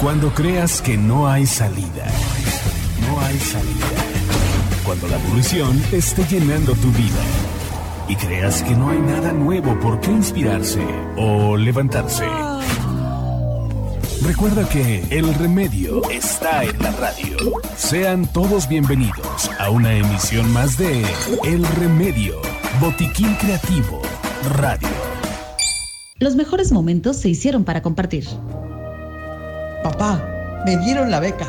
Cuando creas que no hay salida. No hay salida. Cuando la aburrición esté llenando tu vida. Y creas que no hay nada nuevo por qué inspirarse o levantarse. Recuerda que el remedio está en la radio. Sean todos bienvenidos a una emisión más de El Remedio, Botiquín Creativo, Radio. Los mejores momentos se hicieron para compartir. Papá, me dieron la beca.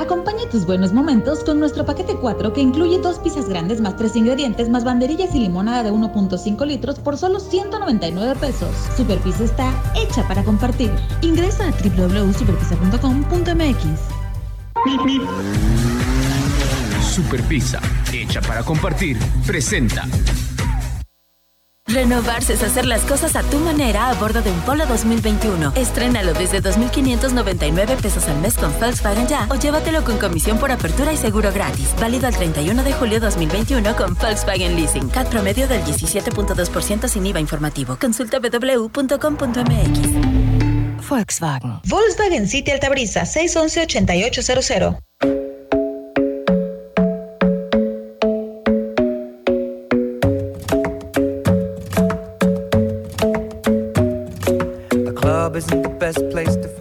Acompaña tus buenos momentos con nuestro paquete 4 que incluye dos pizzas grandes más tres ingredientes más banderillas y limonada de 1.5 litros por solo 199 pesos. Super Pizza está hecha para compartir. Ingresa a www.superpizza.com.mx. Super Pizza, hecha para compartir, presenta. Renovarse es hacer las cosas a tu manera a bordo de un Polo 2021. Estrénalo desde 2.599 pesos al mes con Volkswagen Ya o llévatelo con comisión por apertura y seguro gratis. Válido al 31 de julio 2021 con Volkswagen Leasing. CAT promedio del 17.2% sin IVA informativo. Consulta www.com.mx. Volkswagen. Volkswagen City Altabrisa 611-8800.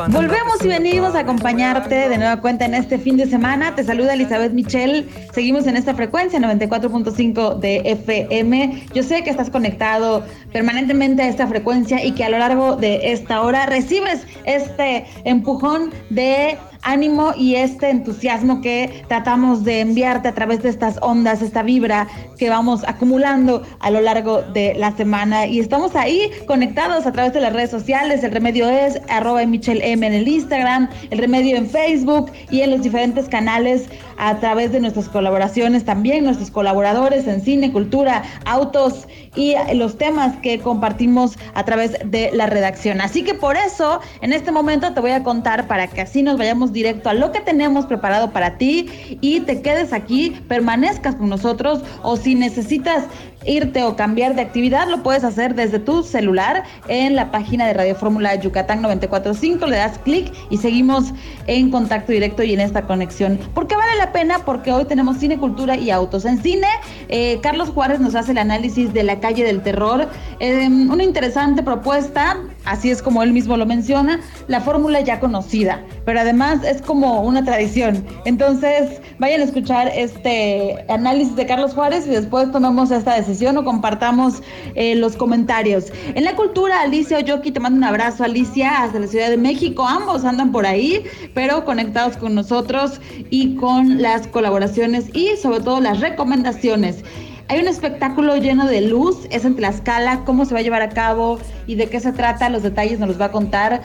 Volvemos y venimos a acompañarte de nueva cuenta en este fin de semana. Te saluda Elizabeth Michel. Seguimos en esta frecuencia 94.5 de FM. Yo sé que estás conectado permanentemente a esta frecuencia y que a lo largo de esta hora recibes este empujón de ánimo y este entusiasmo que tratamos de enviarte a través de estas ondas, esta vibra que vamos acumulando a lo largo de la semana. Y estamos ahí conectados a través de las redes sociales. El remedio es arroba Michelle M en el Instagram, el remedio en Facebook y en los diferentes canales a través de nuestras colaboraciones también, nuestros colaboradores en cine, cultura, autos y los temas que compartimos a través de la redacción. Así que por eso, en este momento te voy a contar para que así nos vayamos directo a lo que tenemos preparado para ti y te quedes aquí, permanezcas con nosotros o si necesitas irte o cambiar de actividad, lo puedes hacer desde tu celular en la página de Radio Fórmula Yucatán 945, le das clic y seguimos en contacto directo y en esta conexión. porque vale la pena? Porque hoy tenemos cine, cultura y autos. En cine, eh, Carlos Juárez nos hace el análisis de la calle del terror, em, una interesante propuesta, así es como él mismo lo menciona, la fórmula ya conocida, pero además es como una tradición. Entonces, vayan a escuchar este análisis de Carlos Juárez y después tomamos esta decisión o compartamos eh, los comentarios. En la cultura, Alicia Oyoki, te mando un abrazo, Alicia, hasta la Ciudad de México. Ambos andan por ahí, pero conectados con nosotros y con las colaboraciones y sobre todo las recomendaciones. Hay un espectáculo lleno de luz, es en Tlaxcala, cómo se va a llevar a cabo y de qué se trata, los detalles nos los va a contar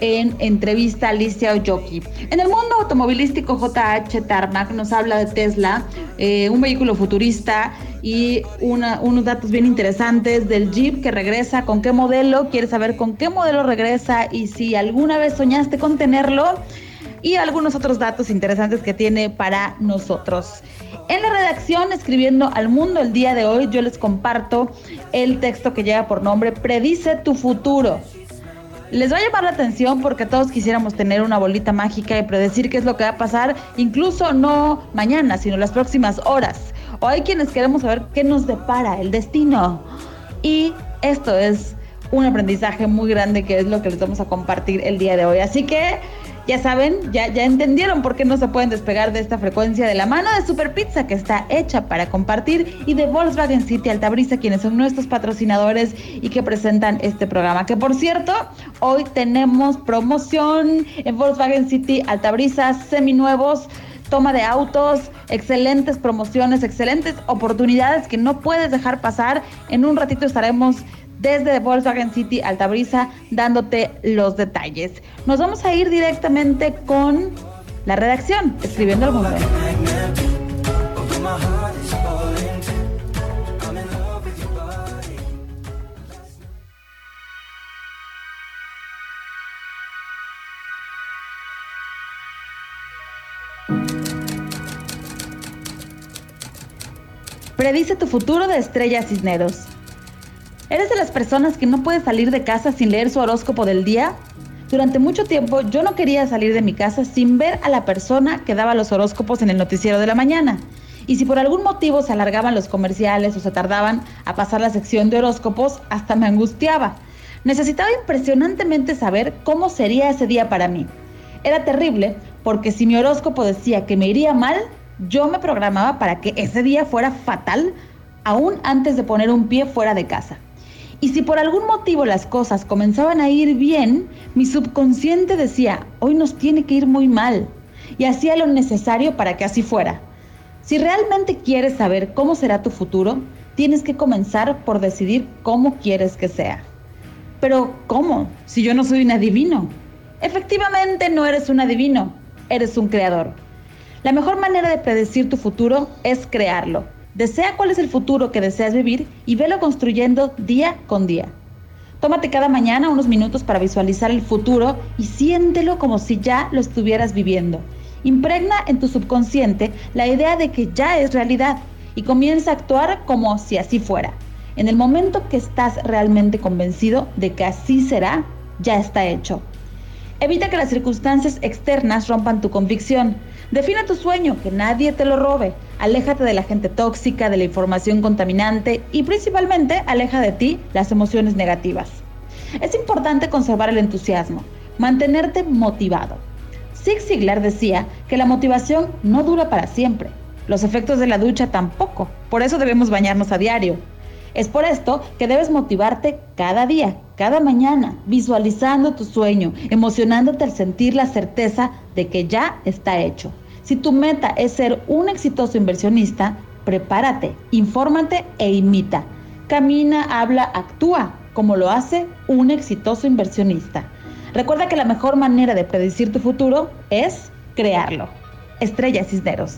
en entrevista Alicia Oyoki. En el mundo automovilístico, JH Tarmac nos habla de Tesla, eh, un vehículo futurista y unos datos bien interesantes del Jeep que regresa, con qué modelo, quieres saber con qué modelo regresa y si alguna vez soñaste con tenerlo y algunos otros datos interesantes que tiene para nosotros. En la redacción, escribiendo al mundo el día de hoy, yo les comparto el texto que lleva por nombre Predice tu futuro les va a llamar la atención porque todos quisiéramos tener una bolita mágica y predecir qué es lo que va a pasar, incluso no mañana, sino las próximas horas. O hay quienes queremos saber qué nos depara el destino. Y esto es un aprendizaje muy grande que es lo que les vamos a compartir el día de hoy. Así que ya saben, ya, ya entendieron por qué no se pueden despegar de esta frecuencia de la mano de Super Pizza que está hecha para compartir y de Volkswagen City Altabrisa, quienes son nuestros patrocinadores y que presentan este programa. Que por cierto, hoy tenemos promoción en Volkswagen City Altabrisa, seminuevos toma de autos, excelentes promociones, excelentes oportunidades que no puedes dejar pasar. En un ratito estaremos desde Volkswagen City Altabrisa dándote los detalles. Nos vamos a ir directamente con la redacción, escribiendo algún mundo. Predice tu futuro de Estrella Cisneros. ¿Eres de las personas que no puede salir de casa sin leer su horóscopo del día? Durante mucho tiempo yo no quería salir de mi casa sin ver a la persona que daba los horóscopos en el noticiero de la mañana. Y si por algún motivo se alargaban los comerciales o se tardaban a pasar la sección de horóscopos, hasta me angustiaba. Necesitaba impresionantemente saber cómo sería ese día para mí. Era terrible porque si mi horóscopo decía que me iría mal, yo me programaba para que ese día fuera fatal aún antes de poner un pie fuera de casa. Y si por algún motivo las cosas comenzaban a ir bien, mi subconsciente decía, hoy nos tiene que ir muy mal, y hacía lo necesario para que así fuera. Si realmente quieres saber cómo será tu futuro, tienes que comenzar por decidir cómo quieres que sea. Pero ¿cómo? Si yo no soy un adivino. Efectivamente no eres un adivino, eres un creador. La mejor manera de predecir tu futuro es crearlo. Desea cuál es el futuro que deseas vivir y velo construyendo día con día. Tómate cada mañana unos minutos para visualizar el futuro y siéntelo como si ya lo estuvieras viviendo. Impregna en tu subconsciente la idea de que ya es realidad y comienza a actuar como si así fuera. En el momento que estás realmente convencido de que así será, ya está hecho. Evita que las circunstancias externas rompan tu convicción. Define tu sueño, que nadie te lo robe. Aléjate de la gente tóxica, de la información contaminante y principalmente aleja de ti las emociones negativas. Es importante conservar el entusiasmo, mantenerte motivado. Zig Ziglar decía que la motivación no dura para siempre. Los efectos de la ducha tampoco. Por eso debemos bañarnos a diario. Es por esto que debes motivarte cada día, cada mañana, visualizando tu sueño, emocionándote al sentir la certeza de que ya está hecho. Si tu meta es ser un exitoso inversionista, prepárate, infórmate e imita. Camina, habla, actúa como lo hace un exitoso inversionista. Recuerda que la mejor manera de predecir tu futuro es crearlo. Estrella Cisneros.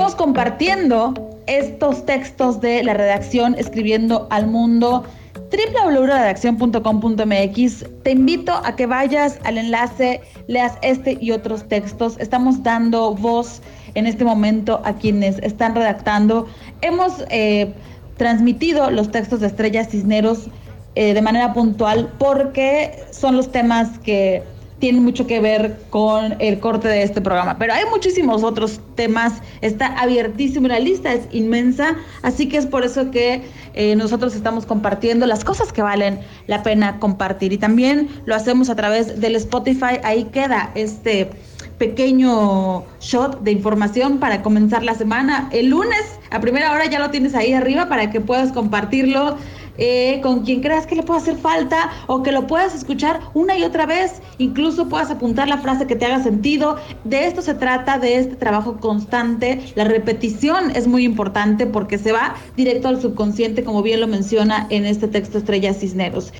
Seguimos compartiendo estos textos de la redacción escribiendo al mundo www.redaccion.com.mx. Te invito a que vayas al enlace, leas este y otros textos. Estamos dando voz en este momento a quienes están redactando. Hemos eh, transmitido los textos de Estrella Cisneros eh, de manera puntual porque son los temas que tiene mucho que ver con el corte de este programa. Pero hay muchísimos otros temas, está abiertísimo, la lista es inmensa, así que es por eso que eh, nosotros estamos compartiendo las cosas que valen la pena compartir. Y también lo hacemos a través del Spotify, ahí queda este pequeño shot de información para comenzar la semana. El lunes a primera hora ya lo tienes ahí arriba para que puedas compartirlo eh, con quien creas que le pueda hacer falta o que lo puedas escuchar una y otra vez, incluso puedas apuntar la frase que te haga sentido. De esto se trata, de este trabajo constante. La repetición es muy importante porque se va directo al subconsciente, como bien lo menciona en este texto Estrella Cisneros.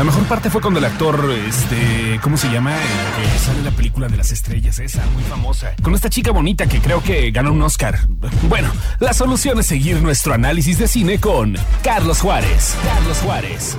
La mejor parte fue cuando el actor, este, ¿cómo se llama? El que sale la película de las estrellas, esa, muy famosa. Con esta chica bonita que creo que ganó un Oscar. Bueno, la solución es seguir nuestro análisis de cine con Carlos Juárez. Carlos Juárez.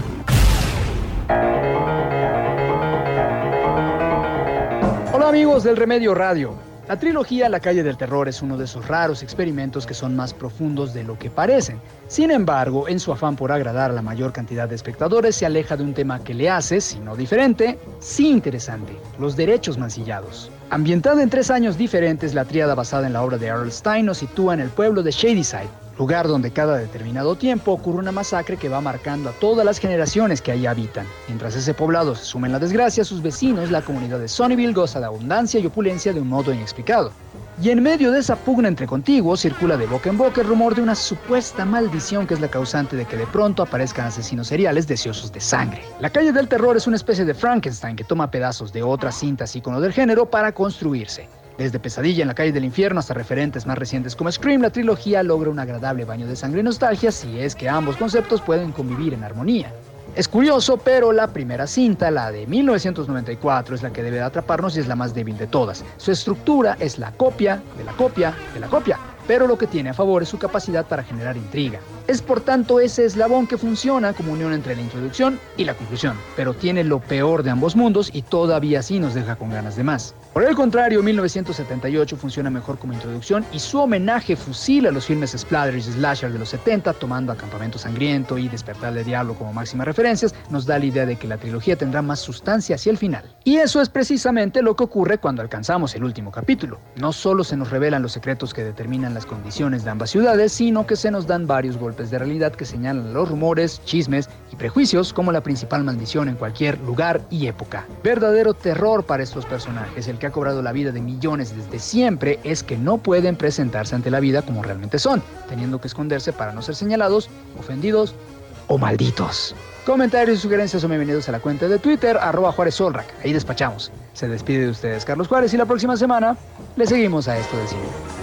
Hola amigos del Remedio Radio. La trilogía La calle del terror es uno de esos raros experimentos que son más profundos de lo que parecen. Sin embargo, en su afán por agradar a la mayor cantidad de espectadores, se aleja de un tema que le hace, si no diferente, sí interesante, los derechos mancillados. Ambientada en tres años diferentes, la tríada basada en la obra de Earl Stein nos sitúa en el pueblo de Shadyside, lugar donde cada determinado tiempo ocurre una masacre que va marcando a todas las generaciones que ahí habitan. Mientras ese poblado se suma en la desgracia, sus vecinos, la comunidad de Sunnyville goza de abundancia y opulencia de un modo inexplicado. Y en medio de esa pugna entre contiguos circula de boca en boca el rumor de una supuesta maldición que es la causante de que de pronto aparezcan asesinos seriales deseosos de sangre. La calle del terror es una especie de Frankenstein que toma pedazos de otras cintas ícono del género para construirse. Desde Pesadilla en la calle del infierno hasta referentes más recientes como Scream, la trilogía logra un agradable baño de sangre y nostalgia si es que ambos conceptos pueden convivir en armonía. Es curioso, pero la primera cinta, la de 1994, es la que debe atraparnos y es la más débil de todas. Su estructura es la copia de la copia de la copia, pero lo que tiene a favor es su capacidad para generar intriga. Es por tanto ese eslabón que funciona como unión entre la introducción y la conclusión, pero tiene lo peor de ambos mundos y todavía así nos deja con ganas de más. Por el contrario, 1978 funciona mejor como introducción y su homenaje fusila los filmes splatter y slasher de los 70, tomando Acampamento Sangriento y Despertar del Diablo como máximas referencias, nos da la idea de que la trilogía tendrá más sustancia hacia el final. Y eso es precisamente lo que ocurre cuando alcanzamos el último capítulo. No solo se nos revelan los secretos que determinan condiciones de ambas ciudades, sino que se nos dan varios golpes de realidad que señalan los rumores, chismes y prejuicios como la principal maldición en cualquier lugar y época. Verdadero terror para estos personajes, el que ha cobrado la vida de millones desde siempre es que no pueden presentarse ante la vida como realmente son, teniendo que esconderse para no ser señalados, ofendidos o malditos. Comentarios y sugerencias son bienvenidos a la cuenta de Twitter, arroba Juárez Solrac. Ahí despachamos. Se despide de ustedes Carlos Juárez y la próxima semana le seguimos a esto del cine.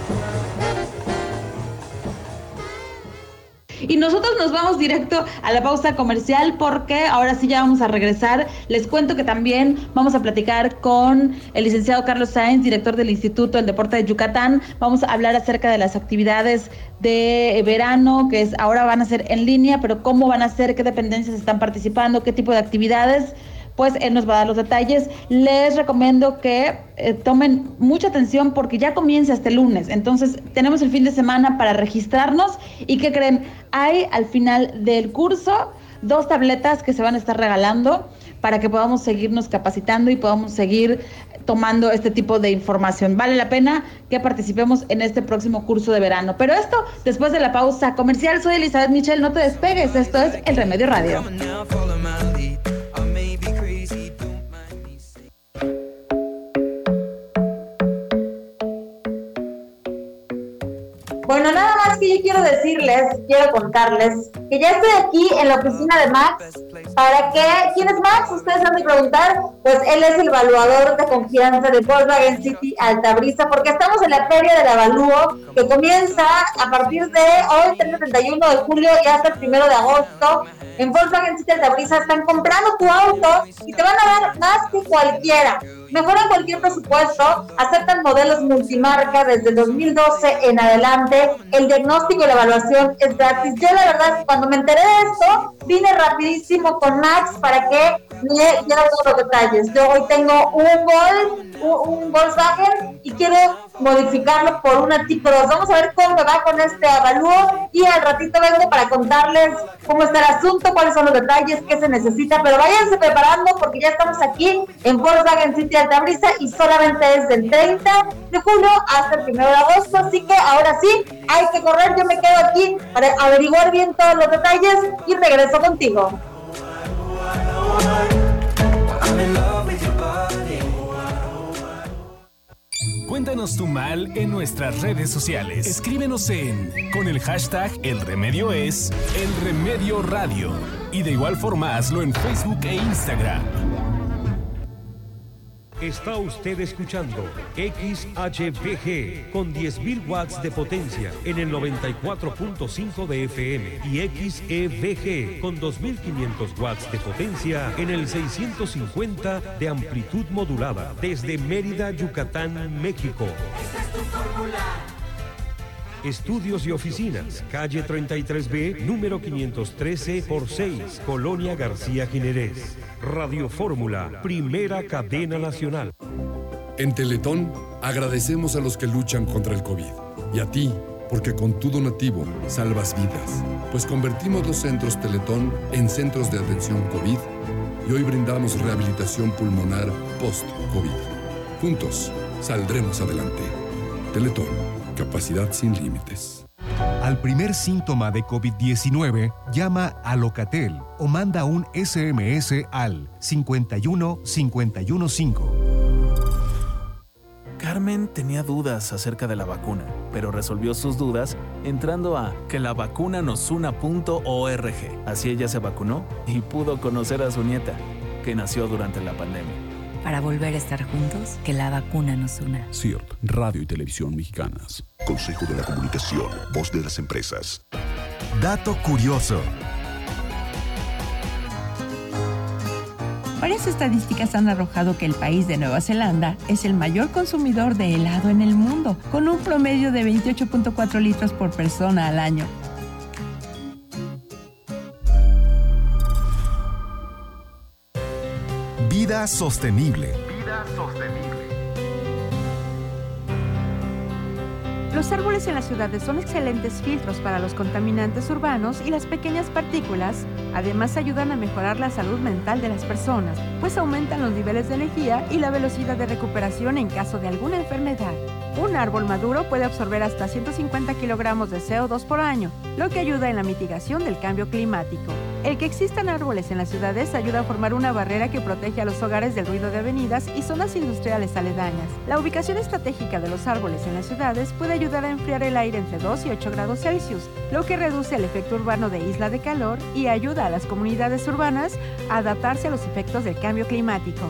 Y nosotros nos vamos directo a la pausa comercial porque ahora sí ya vamos a regresar. Les cuento que también vamos a platicar con el licenciado Carlos Sáenz, director del Instituto del Deporte de Yucatán. Vamos a hablar acerca de las actividades de verano, que es ahora van a ser en línea, pero cómo van a ser, qué dependencias están participando, qué tipo de actividades pues él nos va a dar los detalles. Les recomiendo que eh, tomen mucha atención porque ya comienza este lunes. Entonces tenemos el fin de semana para registrarnos y que creen, hay al final del curso dos tabletas que se van a estar regalando para que podamos seguirnos capacitando y podamos seguir tomando este tipo de información. Vale la pena que participemos en este próximo curso de verano. Pero esto después de la pausa comercial. Soy Elizabeth Michel, no te despegues. Esto es El Remedio Radio. Bueno, nada más que yo quiero decirles, quiero contarles que ya estoy aquí en la oficina de Max. ¿Para qué? ¿Quién es Max? Ustedes han de preguntar. Pues él es el evaluador de confianza de Volkswagen City Altabrisa, porque estamos en la feria del avalúo que comienza a partir de hoy, 31 de julio y hasta el 1 de agosto. En Volkswagen City Altabrisa están comprando tu auto y te van a dar más que cualquiera. Mejoran cualquier presupuesto, aceptan modelos multimarca desde 2012 en adelante, el diagnóstico y la evaluación es gratis. Yo la verdad, cuando me enteré de esto, vine rapidísimo con Max para que me diera todos los detalles. Yo hoy tengo un Gol, un, Volkswagen y quiero modificarlo por una T-Cross. Vamos a ver cómo va con este avalúo y al ratito vengo para contarles cómo está el asunto, cuáles son los detalles, qué se necesita, pero váyanse preparando porque ya estamos aquí en Volkswagen City Altabrisa y solamente es del 30 de julio hasta el 1 de agosto, así que ahora sí, hay que correr, yo me quedo aquí para averiguar bien todos los detalles y regreso contigo. Cuéntanos tu mal en nuestras redes sociales. Escríbenos en con el hashtag El Remedio es El Remedio Radio. Y de igual forma hazlo en Facebook e Instagram. Está usted escuchando XHBG con 10.000 watts de potencia en el 94.5 de FM y XEVG con 2.500 watts de potencia en el 650 de amplitud modulada desde Mérida, Yucatán, México. Estudios y oficinas, calle 33B, número 513 por 6, Colonia García Jiménez. Radio Fórmula, primera cadena nacional. En Teletón agradecemos a los que luchan contra el COVID y a ti, porque con tu donativo salvas vidas, pues convertimos los centros Teletón en centros de atención COVID y hoy brindamos rehabilitación pulmonar post-COVID. Juntos saldremos adelante. Teletón, capacidad sin límites. Al primer síntoma de COVID-19, llama a Locatel o manda un SMS al 51 515. Carmen tenía dudas acerca de la vacuna, pero resolvió sus dudas entrando a que la vacuna Así ella se vacunó y pudo conocer a su nieta, que nació durante la pandemia. Para volver a estar juntos, que la vacuna nos una. CIRT, Radio y Televisión Mexicanas. Consejo de la Comunicación, voz de las empresas. Dato curioso. Varias estadísticas han arrojado que el país de Nueva Zelanda es el mayor consumidor de helado en el mundo, con un promedio de 28.4 litros por persona al año. Vida sostenible. Vida sostenible. Los árboles en las ciudades son excelentes filtros para los contaminantes urbanos y las pequeñas partículas. Además ayudan a mejorar la salud mental de las personas, pues aumentan los niveles de energía y la velocidad de recuperación en caso de alguna enfermedad. Un árbol maduro puede absorber hasta 150 kilogramos de CO2 por año, lo que ayuda en la mitigación del cambio climático. El que existan árboles en las ciudades ayuda a formar una barrera que protege a los hogares del ruido de avenidas y zonas industriales aledañas. La ubicación estratégica de los árboles en las ciudades puede ayudar a enfriar el aire entre 2 y 8 grados Celsius, lo que reduce el efecto urbano de isla de calor y ayuda a las comunidades urbanas a adaptarse a los efectos del cambio climático.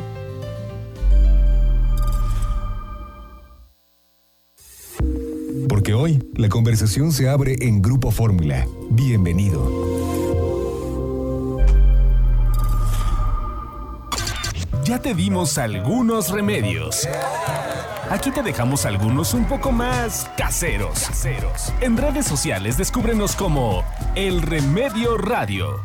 Porque hoy la conversación se abre en Grupo Fórmula. Bienvenido. Ya te dimos algunos remedios. Aquí te dejamos algunos un poco más caseros. caseros. En redes sociales descúbrenos como El Remedio Radio.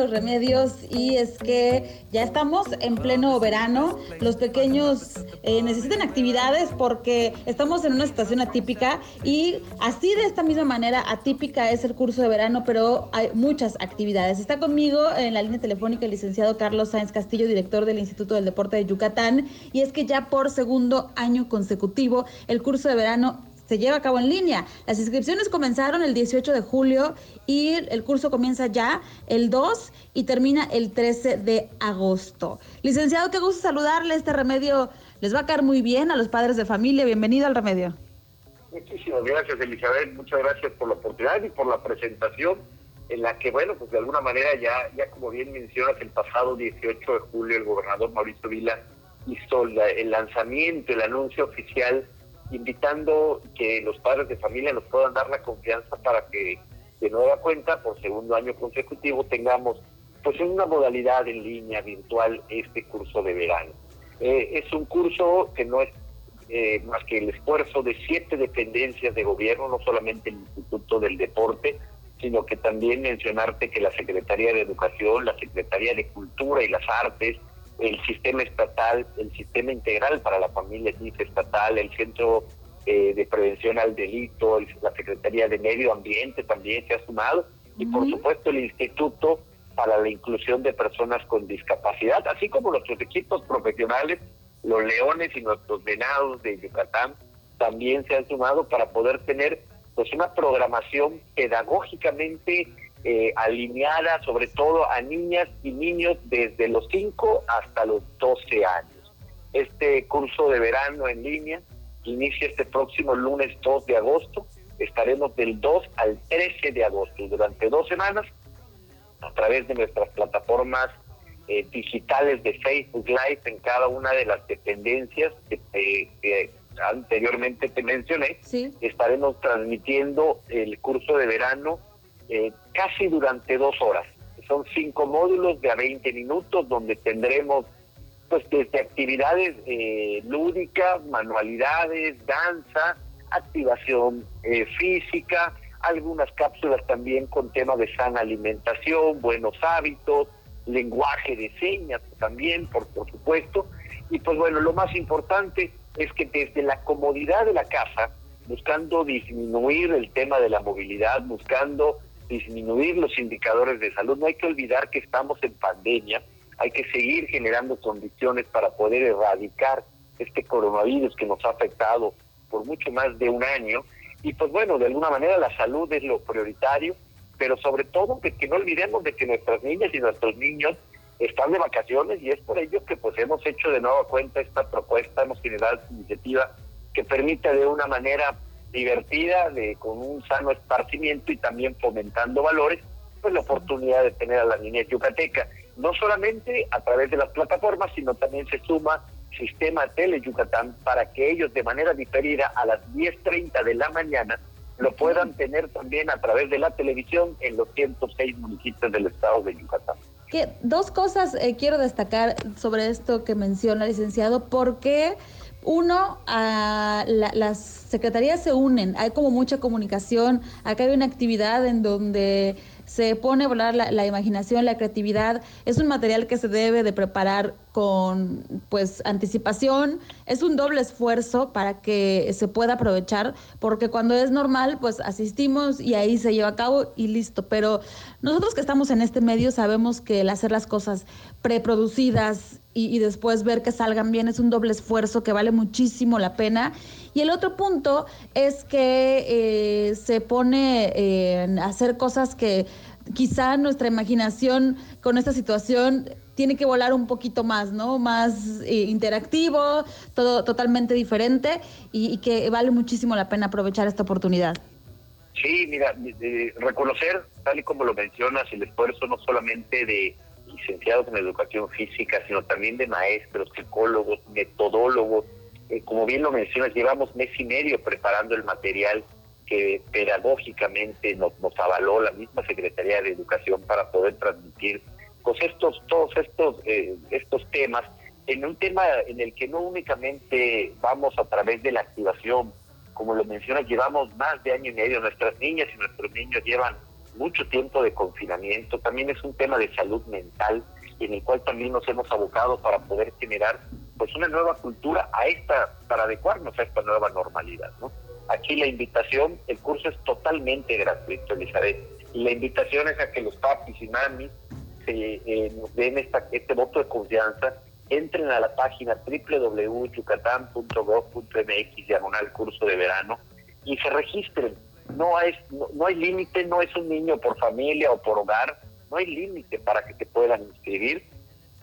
Los remedios y es que ya estamos en pleno verano. Los pequeños eh, necesitan actividades porque estamos en una situación atípica y así de esta misma manera atípica es el curso de verano, pero hay muchas actividades. Está conmigo en la línea telefónica el licenciado Carlos Sáenz Castillo, director del Instituto del Deporte de Yucatán, y es que ya por segundo año consecutivo el curso de verano se lleva a cabo en línea. Las inscripciones comenzaron el 18 de julio y el curso comienza ya el 2 y termina el 13 de agosto. Licenciado, qué gusto saludarle. Este remedio les va a caer muy bien a los padres de familia. Bienvenido al remedio. Muchísimas gracias, Elizabeth. Muchas gracias por la oportunidad y por la presentación en la que, bueno, pues de alguna manera ya, ya como bien mencionas, el pasado 18 de julio el gobernador Mauricio Vila hizo el lanzamiento, el anuncio oficial invitando que los padres de familia nos puedan dar la confianza para que de nueva cuenta, por segundo año consecutivo, tengamos pues en una modalidad en línea virtual este curso de verano. Eh, es un curso que no es eh, más que el esfuerzo de siete dependencias de gobierno, no solamente el Instituto del Deporte, sino que también mencionarte que la Secretaría de Educación, la Secretaría de Cultura y las Artes, el sistema estatal, el sistema integral para la familia estatal, el Centro eh, de Prevención al Delito, la Secretaría de Medio Ambiente también se ha sumado y por supuesto el Instituto para la Inclusión de Personas con Discapacidad, así como nuestros equipos profesionales, los leones y nuestros venados de Yucatán también se han sumado para poder tener pues una programación pedagógicamente eh, alineada sobre todo a niñas y niños desde los 5 hasta los 12 años. Este curso de verano en línea inicia este próximo lunes 2 de agosto. Estaremos del 2 al 13 de agosto durante dos semanas a través de nuestras plataformas eh, digitales de Facebook Live en cada una de las dependencias que, anteriormente te mencioné. Estaremos transmitiendo el curso de verano eh, casi durante dos horas. Son cinco módulos de a 20 minutos donde tendremos pues desde actividades eh, lúdicas, manualidades, danza, activación eh, física, algunas cápsulas también con temas de sana alimentación, buenos hábitos, lenguaje de señas también, por, por supuesto. Y pues bueno, lo más importante es que desde la comodidad de la casa, buscando disminuir el tema de la movilidad, buscando disminuir los indicadores de salud. No hay que olvidar que estamos en pandemia, hay que seguir generando condiciones para poder erradicar este coronavirus que nos ha afectado por mucho más de un año. Y pues bueno, de alguna manera la salud es lo prioritario, pero sobre todo que, no olvidemos de que nuestras niñas y nuestros niños están de vacaciones y es por ello que pues hemos hecho de nueva cuenta esta propuesta, hemos generado esta iniciativa que permite de una manera divertida, de, con un sano esparcimiento y también fomentando valores, pues la oportunidad de tener a la niñez yucateca, no solamente a través de las plataformas, sino también se suma Sistema Tele Yucatán para que ellos de manera diferida a las 10.30 de la mañana lo puedan tener también a través de la televisión en los 106 municipios del estado de Yucatán. Dos cosas eh, quiero destacar sobre esto que menciona, licenciado. ¿Por qué? Uno, las secretarías se unen, hay como mucha comunicación, acá hay una actividad en donde se pone a volar la, imaginación, la creatividad. Es un material que se debe de preparar con pues anticipación. Es un doble esfuerzo para que se pueda aprovechar, porque cuando es normal, pues asistimos y ahí se lleva a cabo y listo. Pero nosotros que estamos en este medio sabemos que el hacer las cosas preproducidas y, después ver que salgan bien es un doble esfuerzo que vale muchísimo la pena. Y el otro punto es que eh, se pone en hacer cosas que quizá nuestra imaginación con esta situación tiene que volar un poquito más, ¿no? Más eh, interactivo, todo totalmente diferente y, que vale muchísimo la pena aprovechar esta oportunidad. Sí, mira, reconocer, tal y como lo mencionas, el esfuerzo no solamente de licenciados en educación física, sino también de maestros, psicólogos, metodólogos. Eh, como bien lo mencionas, llevamos mes y medio preparando el material que pedagógicamente nos, nos avaló la misma Secretaría de Educación para poder transmitir pues estos, todos estos, eh, estos temas en un tema en el que no únicamente vamos a través de la activación, como lo mencionas, llevamos más de año y medio, nuestras niñas y nuestros niños llevan mucho tiempo de confinamiento, también es un tema de salud mental en el cual también nos hemos abocado para poder generar pues una nueva cultura a esta, para adecuarnos a esta nueva normalidad, ¿no? Aquí la invitación, el curso es totalmente gratuito, Elizabeth, y la invitación es a que los papis y mamis se, eh, den esta, este voto de confianza, entren a la página www.yucatán.gov.mx diagonal curso de verano y se registren no, hay, no, hay límite, no es un niño por familia o por hogar, no hay límite para que te puedan inscribir.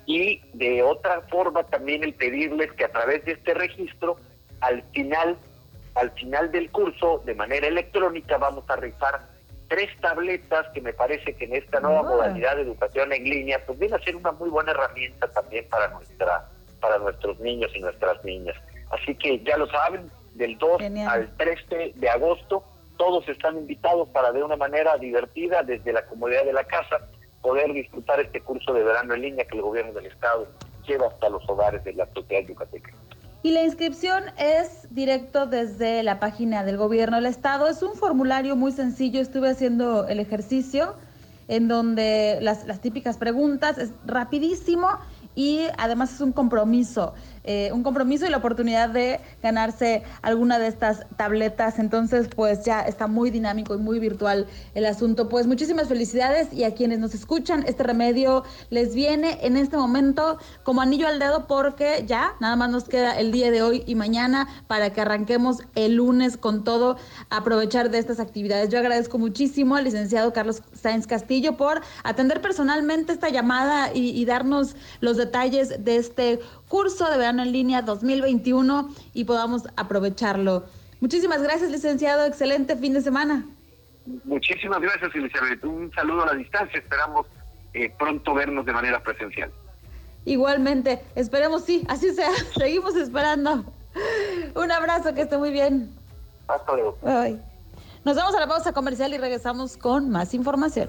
Y de otra forma también el pedirles que a través de este registro, al final, al final del curso, de manera electrónica, vamos a rifar tres tabletas que me parece que en esta nueva ah. modalidad de educación en línea, pues viene a ser una muy buena herramienta también para nuestra, para nuestros niños y nuestras niñas. Así que ya lo saben, del 2 al 13 de agosto todos están invitados para de una manera divertida, desde la comodidad de la casa, poder disfrutar este curso de verano en línea que el gobierno del estado lleva hasta los hogares de la sociedad yucateca. Y la inscripción es directo desde la página del gobierno del estado. Es un formulario muy sencillo, estuve haciendo el ejercicio en donde las, las típicas preguntas, es rapidísimo y además es un compromiso. Eh, un compromiso y la oportunidad de ganarse alguna de estas tabletas. Entonces, pues ya está muy dinámico y muy virtual el asunto. Pues muchísimas felicidades y a quienes nos escuchan, este remedio les viene en este momento como anillo al dedo porque ya nada más nos queda el día de hoy y mañana para que arranquemos el lunes con todo, aprovechar de estas actividades. Yo agradezco muchísimo al licenciado Carlos Sáenz Castillo por atender personalmente esta llamada y, y darnos los detalles de este curso de verano en línea 2021 y podamos aprovecharlo. Muchísimas gracias, licenciado. Excelente fin de semana. Muchísimas gracias, Elizabeth. Un saludo a la distancia. Esperamos eh, pronto vernos de manera presencial. Igualmente, esperemos sí, así sea. Seguimos esperando. Un abrazo, que esté muy bien. Hasta luego. Nos vamos a la pausa comercial y regresamos con más información.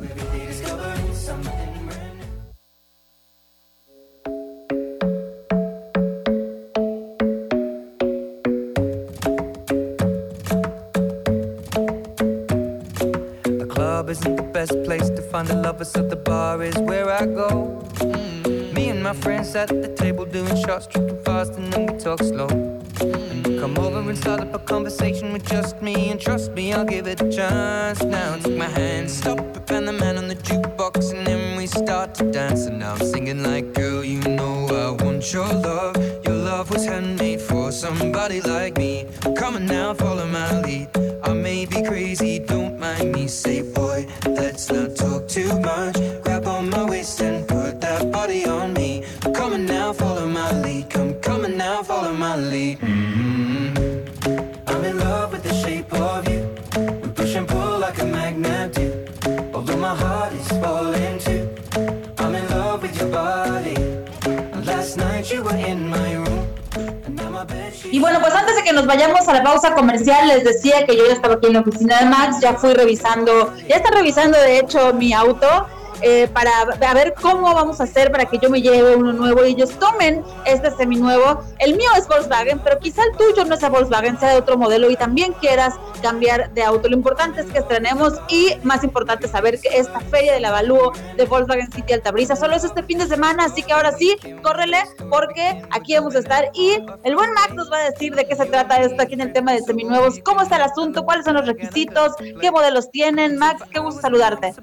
Best place to find a lover, so the bar is where I go. Mm-hmm. Me and my friends at the table doing shots, tripping fast, and then we talk slow. Mm-hmm. Come over and start up a conversation with just me, and trust me, I'll give it a chance. Now take my hand, stop it, and the man on the jukebox, and then we start to dance. And now I'm singing like, girl, you know I want your love. Your love was handmade for somebody like me. Come on now, follow my lead. I may be crazy, don't mind me. Say, boy, let's not talk too much. Grab on my waist and put that body on me. Come on now, follow my lead. Come, come on now, follow my lead. Y bueno, pues antes de que nos vayamos a la pausa comercial, les decía que yo ya estaba aquí en la oficina de Max, ya fui revisando, ya está revisando de hecho mi auto eh, para ver cómo vamos a hacer para que yo me lleve uno nuevo y ellos tomen este seminuevo. El mío es Volkswagen, pero quizá el tuyo no sea Volkswagen, sea de otro modelo y también quieras cambiar de auto. Lo importante es que estrenemos y más importante saber que esta feria del avalúo de Volkswagen City Altabrisa solo es este fin de semana, así que ahora sí, córrele porque aquí vamos a estar y el buen Max nos va a decir de qué se trata esto aquí en el tema de seminuevos, cómo está el asunto, cuáles son los requisitos, qué modelos tienen. Max, qué gusto saludarte.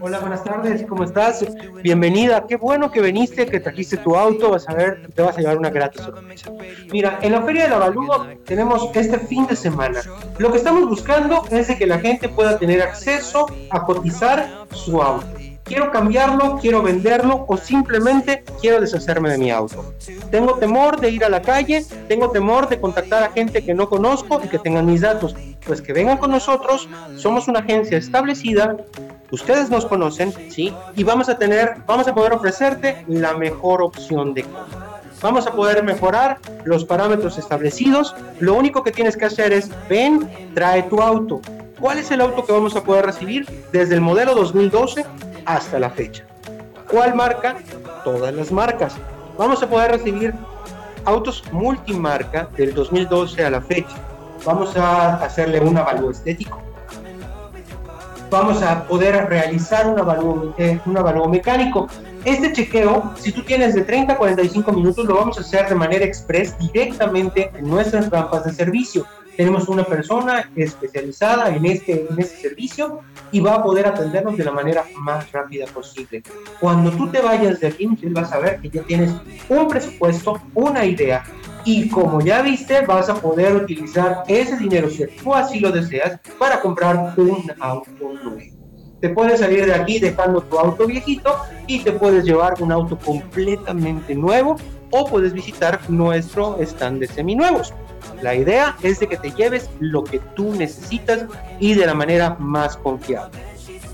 Hola, buenas tardes, ¿cómo estás? Bienvenida, qué bueno que viniste, que trajiste tu auto, vas a ver, te vas a llevar una grata sorpresa. Mira, en la Feria del Avalúo tenemos este fin de semana. Lo que estamos buscando es de que la gente pueda tener acceso a cotizar su auto quiero cambiarlo, quiero venderlo o simplemente quiero deshacerme de mi auto. Tengo temor de ir a la calle, tengo temor de contactar a gente que no conozco y que tengan mis datos. Pues que vengan con nosotros, somos una agencia establecida, ustedes nos conocen, ¿sí? Y vamos a tener, vamos a poder ofrecerte la mejor opción de compra. Vamos a poder mejorar los parámetros establecidos. Lo único que tienes que hacer es ven, trae tu auto. ¿Cuál es el auto que vamos a poder recibir? Desde el modelo 2012 hasta la fecha. ¿Cuál marca? Todas las marcas. Vamos a poder recibir autos multimarca del 2012 a la fecha. Vamos a hacerle un avalúo estético. Vamos a poder realizar un avalúo, eh, un avalúo mecánico. Este chequeo, si tú tienes de 30 a 45 minutos, lo vamos a hacer de manera express directamente en nuestras rampas de servicio tenemos una persona especializada en este, en este servicio y va a poder atendernos de la manera más rápida posible. Cuando tú te vayas de aquí, vas a ver que ya tienes un presupuesto, una idea y como ya viste, vas a poder utilizar ese dinero, si tú así lo deseas, para comprar un auto nuevo. Te puedes salir de aquí dejando tu auto viejito y te puedes llevar un auto completamente nuevo o puedes visitar nuestro stand de seminuevos. La idea es de que te lleves lo que tú necesitas y de la manera más confiable.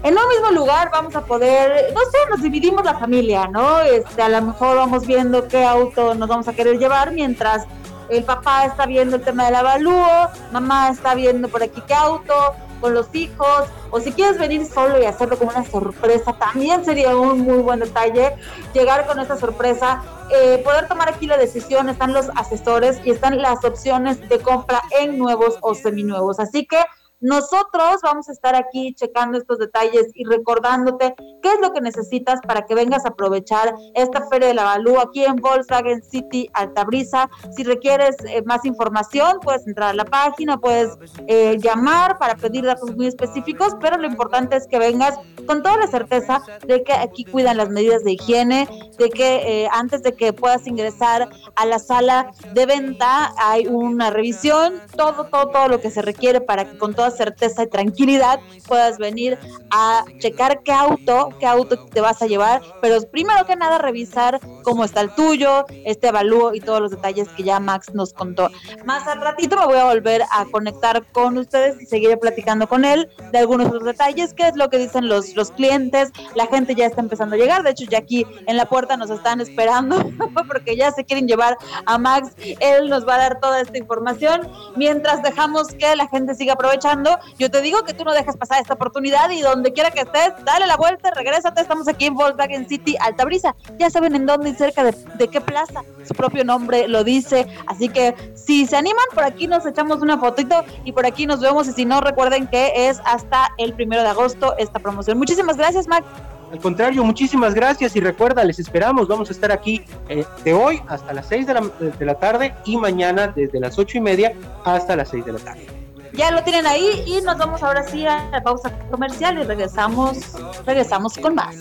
En un mismo lugar vamos a poder, no sé, nos dividimos la familia, ¿no? Este, a lo mejor vamos viendo qué auto nos vamos a querer llevar mientras el papá está viendo el tema del avalúo, mamá está viendo por aquí qué auto, con los hijos, o si quieres venir solo y hacerlo como una sorpresa, también sería un muy buen detalle llegar con esta sorpresa, eh, poder tomar aquí la decisión, están los asesores y están las opciones de compra en nuevos o seminuevos. Así que nosotros vamos a estar aquí checando estos detalles y recordándote qué es lo que necesitas para que vengas a aprovechar esta Feria de la Balú aquí en Volkswagen City Altabrisa. Si requieres eh, más información, puedes entrar a la página, puedes eh, llamar para pedir datos muy específicos, pero lo importante es que vengas con toda la certeza de que aquí cuidan las medidas de higiene, de que eh, antes de que puedas ingresar a la sala de venta hay una revisión, todo, todo, todo lo que se requiere para que con toda certeza y tranquilidad puedas venir a checar qué auto, qué auto te vas a llevar, pero primero que nada revisar cómo está el tuyo, este avalúo y todos los detalles que ya Max nos contó. Más al ratito me voy a volver a conectar con ustedes y seguiré platicando con él de algunos de los detalles, qué es lo que dicen los, los clientes, la gente ya está empezando a llegar, de hecho ya aquí en la puerta nos están esperando porque ya se quieren llevar a Max, él nos va a dar toda esta información. Mientras dejamos que la gente siga aprovechando yo te digo que tú no dejes pasar esta oportunidad y donde quiera que estés, dale la vuelta, regrésate, estamos aquí en Volkswagen City Altabrisa, ya saben en dónde y cerca de, qué plaza, su propio nombre lo dice, así que si se animan, por aquí nos echamos una fotito y por aquí nos vemos y si no, recuerden que es hasta el primero de agosto esta promoción. Muchísimas gracias, Mac. Al contrario, muchísimas gracias y recuerda, les esperamos, vamos a estar aquí eh, de hoy hasta las 6 de la, de la tarde y mañana desde las ocho y media hasta las 6 de la tarde. Ya lo tienen ahí y nos vamos ahora sí a la pausa comercial y regresamos, regresamos con más.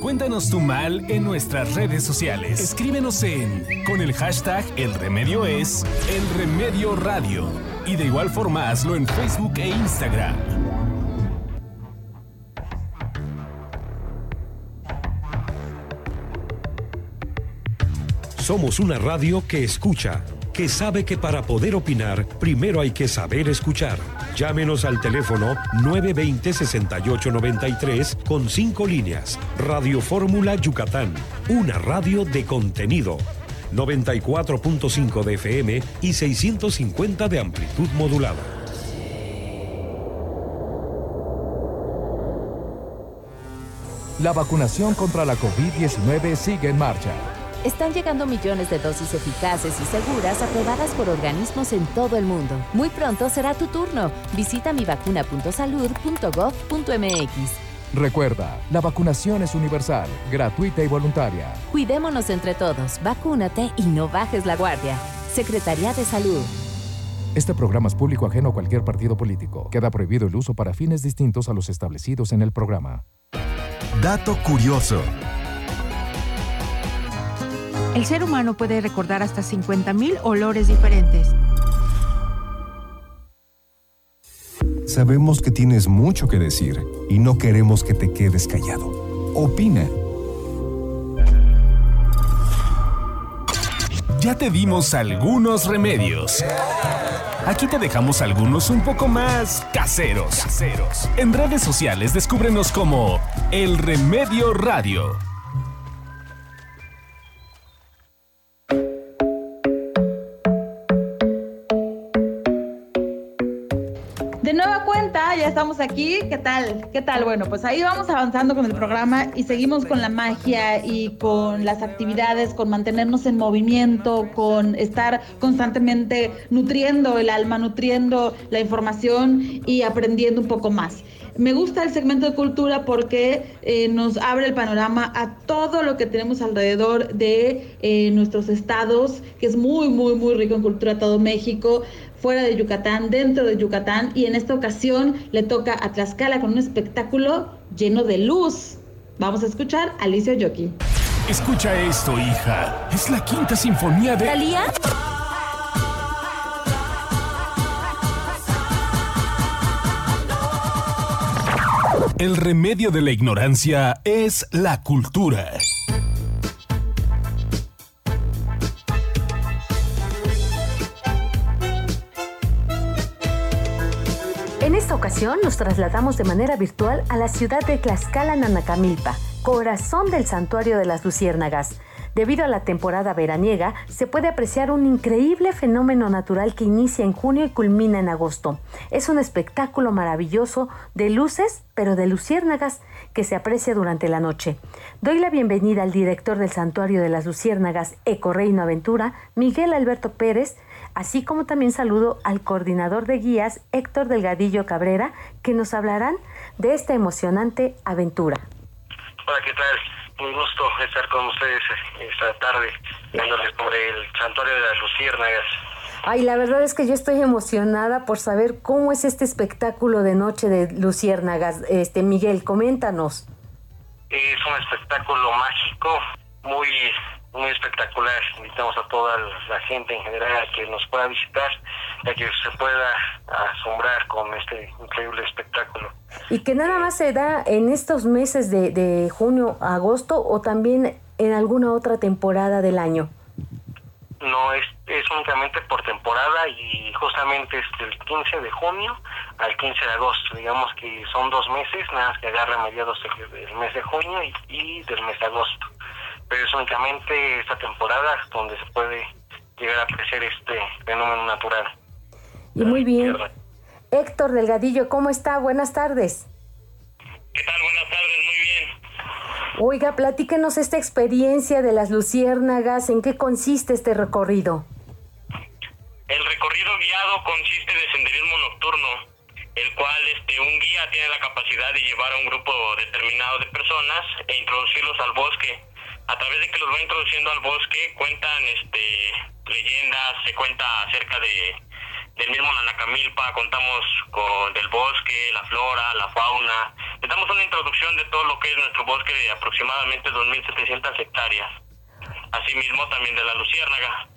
Cuéntanos tu mal en nuestras redes sociales. Escríbenos en con el hashtag El Remedio es El Remedio Radio. Y de igual forma hazlo en Facebook e Instagram. Somos una radio que escucha, que sabe que para poder opinar, primero hay que saber escuchar. Llámenos al teléfono 920-6893 con cinco líneas. Radio Fórmula Yucatán, una radio de contenido 94.5 de FM y 650 de amplitud modulada. La vacunación contra la COVID-19 sigue en marcha. Están llegando millones de dosis eficaces y seguras aprobadas por organismos en todo el mundo. Muy pronto será tu turno. Visita mivacuna.salud.gov.mx. Recuerda, la vacunación es universal, gratuita y voluntaria. Cuidémonos entre todos, vacúnate y no bajes la guardia. Secretaría de Salud. Este programa es público ajeno a cualquier partido político. Queda prohibido el uso para fines distintos a los establecidos en el programa. Dato curioso. El ser humano puede recordar hasta 50.000 olores diferentes. Sabemos que tienes mucho que decir y no queremos que te quedes callado. Opina. Ya te dimos algunos remedios. Aquí te dejamos algunos un poco más caseros. caseros. En redes sociales descúbrenos como El Remedio Radio. Cuenta, ya estamos aquí. ¿Qué tal? ¿Qué tal? Bueno, pues ahí vamos avanzando con el programa y seguimos con la magia y con las actividades, con mantenernos en movimiento, con estar constantemente nutriendo el alma, nutriendo la información y aprendiendo un poco más. Me gusta el segmento de cultura porque eh, nos abre el panorama a todo lo que tenemos alrededor de eh, nuestros estados, que es muy, muy, muy rico en cultura todo México fuera de Yucatán, dentro de Yucatán, y en esta ocasión le toca a Tlaxcala con un espectáculo lleno de luz. Vamos a escuchar a Alicia Yoki. Escucha esto, hija. Es la quinta sinfonía de. ¿Talía? El remedio de la ignorancia es la cultura. Esta ocasión nos trasladamos de manera virtual a la ciudad de Tlaxcala, Nanacamilpa, corazón del santuario de las luciérnagas. Debido a la temporada veraniega, se puede apreciar un increíble fenómeno natural que inicia en junio y culmina en agosto. Es un espectáculo maravilloso de luces, pero de luciérnagas, que se aprecia durante la noche. Doy la bienvenida al director del Santuario de las Luciérnagas, Eco Reino Aventura, Miguel Alberto Pérez, así como también saludo al coordinador de guías, Héctor Delgadillo Cabrera, que nos hablarán de esta emocionante aventura. Hola, ¿qué tal? Un gusto estar con ustedes esta tarde, dándoles sobre el santuario de las luciérnagas. Ay, la verdad es que yo estoy emocionada por saber cómo es este espectáculo de noche de luciérnagas. Este Miguel, coméntanos. Es un espectáculo mágico, muy muy espectacular. Invitamos a toda la gente en general a que nos pueda visitar, a que se pueda asombrar con este increíble espectáculo. Y que nada más se da en estos meses de, de junio a agosto o también en alguna otra temporada del año. No, es, es únicamente por temporada y justamente es del 15 de junio al 15 de agosto. Digamos que son dos meses, nada más que agarra mediados del mes de junio y, y del mes de agosto pero es únicamente esta temporada donde se puede llegar a apreciar este fenómeno natural. Y muy bien. Héctor Delgadillo, ¿cómo está? Buenas tardes. ¿Qué tal? Buenas tardes, muy bien. Oiga, platíquenos esta experiencia de las luciérnagas, ¿en qué consiste este recorrido? El recorrido guiado consiste de senderismo nocturno, el cual este un guía tiene la capacidad de llevar a un grupo determinado de personas e introducirlos al bosque a través de que los va introduciendo al bosque, cuentan este leyendas, se cuenta acerca de del mismo Nanacamilpa, contamos con del bosque, la flora, la fauna, le damos una introducción de todo lo que es nuestro bosque de aproximadamente 2.700 hectáreas, asimismo también de la luciérnaga.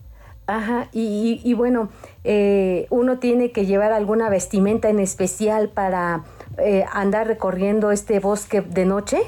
Ajá, y, y, bueno, eh, uno tiene que llevar alguna vestimenta en especial para eh, andar recorriendo este bosque de noche.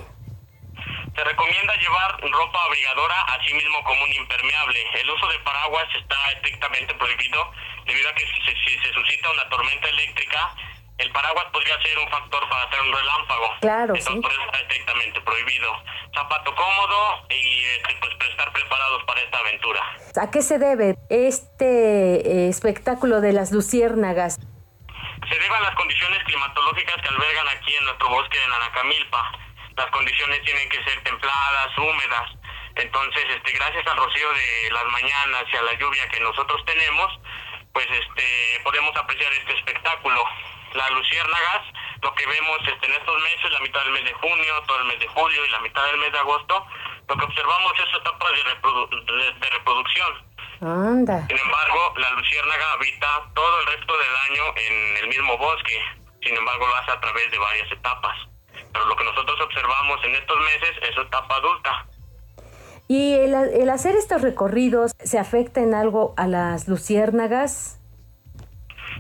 Se recomienda llevar ropa abrigadora, así mismo como un impermeable. El uso de paraguas está estrictamente prohibido debido a que si se, si se suscita una tormenta eléctrica, el paraguas podría ser un factor para hacer un relámpago. Claro, Entonces, sí. por eso está estrictamente prohibido. Zapato cómodo y este, pues estar preparados para esta aventura. ¿A qué se debe este eh, espectáculo de las luciérnagas? Se debe a las condiciones climatológicas que albergan aquí en nuestro bosque de Nanacamilpa. Las condiciones tienen que ser templadas, húmedas. Entonces, este, gracias al rocío de las mañanas y a la lluvia que nosotros tenemos, pues este, podemos apreciar este espectáculo. Las luciérnagas, lo que vemos este, en estos meses, la mitad del mes de junio, todo el mes de julio y la mitad del mes de agosto, lo que observamos es etapas de, reprodu- de- de reproducción. Anda. Sin embargo, la luciérnaga habita todo el resto del año en el mismo bosque. Sin embargo, lo hace a través de varias etapas. Pero lo que nosotros observamos en estos meses es su etapa adulta. ¿Y el, el hacer estos recorridos se afecta en algo a las luciérnagas?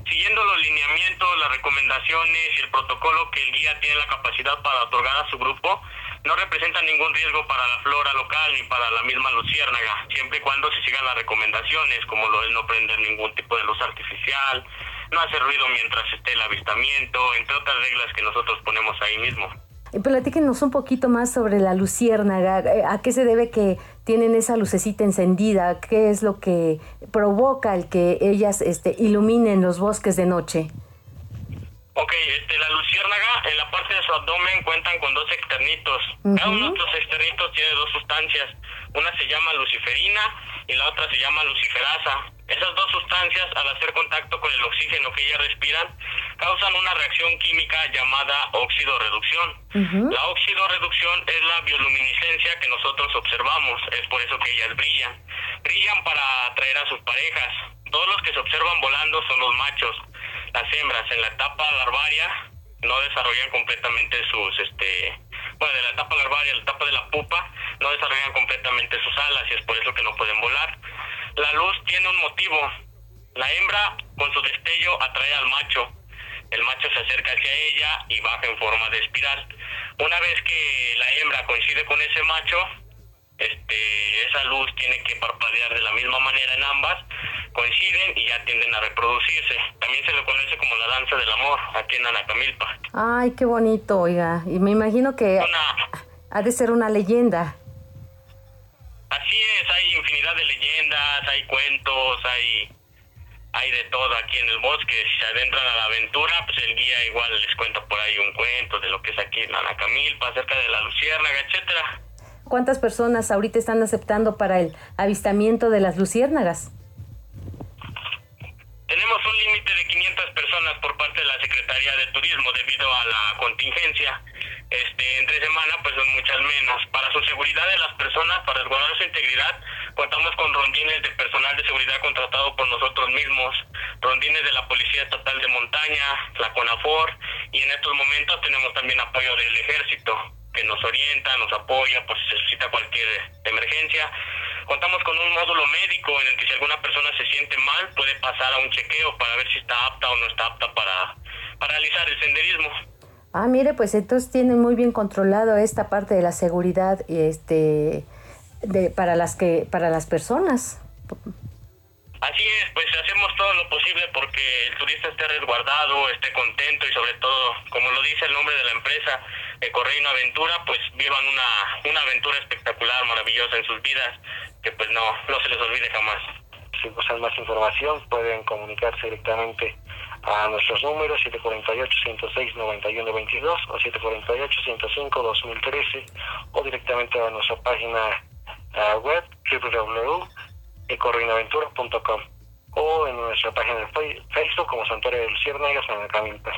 Siguiendo los lineamientos, las recomendaciones y el protocolo que el guía tiene la capacidad para otorgar a su grupo, no representa ningún riesgo para la flora local ni para la misma luciérnaga, siempre y cuando se sigan las recomendaciones, como lo es no prender ningún tipo de luz artificial, no hacer ruido mientras esté el avistamiento, entre otras reglas que nosotros ponemos ahí mismo. Eh, Platíquenos un poquito más sobre la luciérnaga. Eh, ¿A qué se debe que tienen esa lucecita encendida? ¿Qué es lo que provoca el que ellas este, iluminen los bosques de noche? Ok, este, la luciérnaga en la parte de su abdomen cuentan con dos externitos. Cada uno de estos externitos tiene dos sustancias. Una se llama luciferina y la otra se llama luciferasa. Esas dos sustancias, al hacer contacto con el oxígeno que ellas respiran, causan una reacción química llamada óxido-reducción. La óxido-reducción es la bioluminiscencia que nosotros observamos, es por eso que ellas brillan. Brillan para atraer a sus parejas. Todos los que se observan volando son los machos. Las hembras en la etapa larvaria no desarrollan completamente sus, este, bueno, de la etapa larvaria a la etapa de la pupa, no desarrollan completamente sus alas y es por eso que no pueden volar. La luz tiene un motivo. La hembra con su destello atrae al macho. El macho se acerca hacia ella y baja en forma de espiral. Una vez que la hembra coincide con ese macho, este, esa luz tiene que parpadear de la misma manera en ambas, coinciden y ya tienden a reproducirse. También se le conoce como la danza del amor aquí en Anacamilpa. Ay, qué bonito, oiga. Y me imagino que ha de ser una leyenda. Así es, hay infinidad de leyendas, hay cuentos, hay hay de todo aquí en el bosque. Si se adentran a la aventura, pues el guía igual les cuenta por ahí un cuento de lo que es aquí en Anacamilpa, acerca de la luciérnaga, etcétera. ¿Cuántas personas ahorita están aceptando para el avistamiento de las luciérnagas? Tenemos un límite de 500 personas por parte de la Secretaría de Turismo debido a la contingencia. Este, entre semana pues son muchas menos. Para su seguridad de las personas, para resguardar su integridad, contamos con rondines de personal de seguridad contratado por nosotros mismos, rondines de la Policía Estatal de Montaña, la CONAFOR, y en estos momentos tenemos también apoyo del Ejército, que nos orienta, nos apoya por si se suscita cualquier emergencia. Contamos con un módulo médico en el que si alguna persona se siente mal puede pasar a un chequeo para ver si está apta o no está apta para, para realizar el senderismo. Ah, mire, pues entonces tienen muy bien controlado esta parte de la seguridad este de para las que para las personas. Así es, pues hacemos todo lo posible porque el turista esté resguardado, esté contento y sobre todo, como lo dice el nombre de la empresa, Ecoreino Aventura, pues vivan una, una aventura espectacular, maravillosa en sus vidas, que pues no, no se les olvide jamás. Si gustan más información pueden comunicarse directamente a nuestros números 748-106-9122 o 748-105-2013 o directamente a nuestra página uh, web www.ecorreinaventura.com o en nuestra página de Facebook como Santuario de Luciérnagas en Camilpa.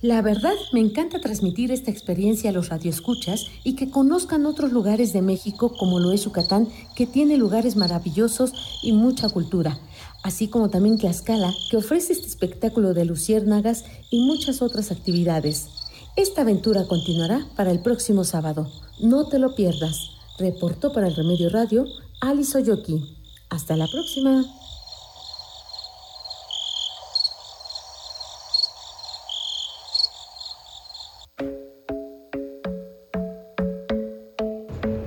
La verdad, me encanta transmitir esta experiencia a los radioescuchas y que conozcan otros lugares de México como lo es Yucatán, que tiene lugares maravillosos y mucha cultura, así como también Tlaxcala, que ofrece este espectáculo de luciérnagas y muchas otras actividades. Esta aventura continuará para el próximo sábado. No te lo pierdas. Reportó para el Remedio Radio Alice Oyoki. Hasta la próxima.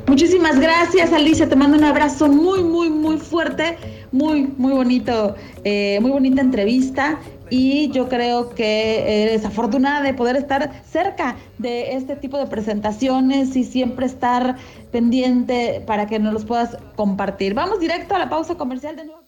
Muchísimas gracias, Alicia. Te mando un abrazo muy, muy, muy fuerte. Muy, muy bonito. eh, muy bonita entrevista. y yo creo que eres afortunada de poder estar cerca de este tipo de presentaciones y siempre estar pendiente para que nos los puedas compartir. Vamos directo a la pausa comercial de nuevo.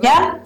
¿Ya?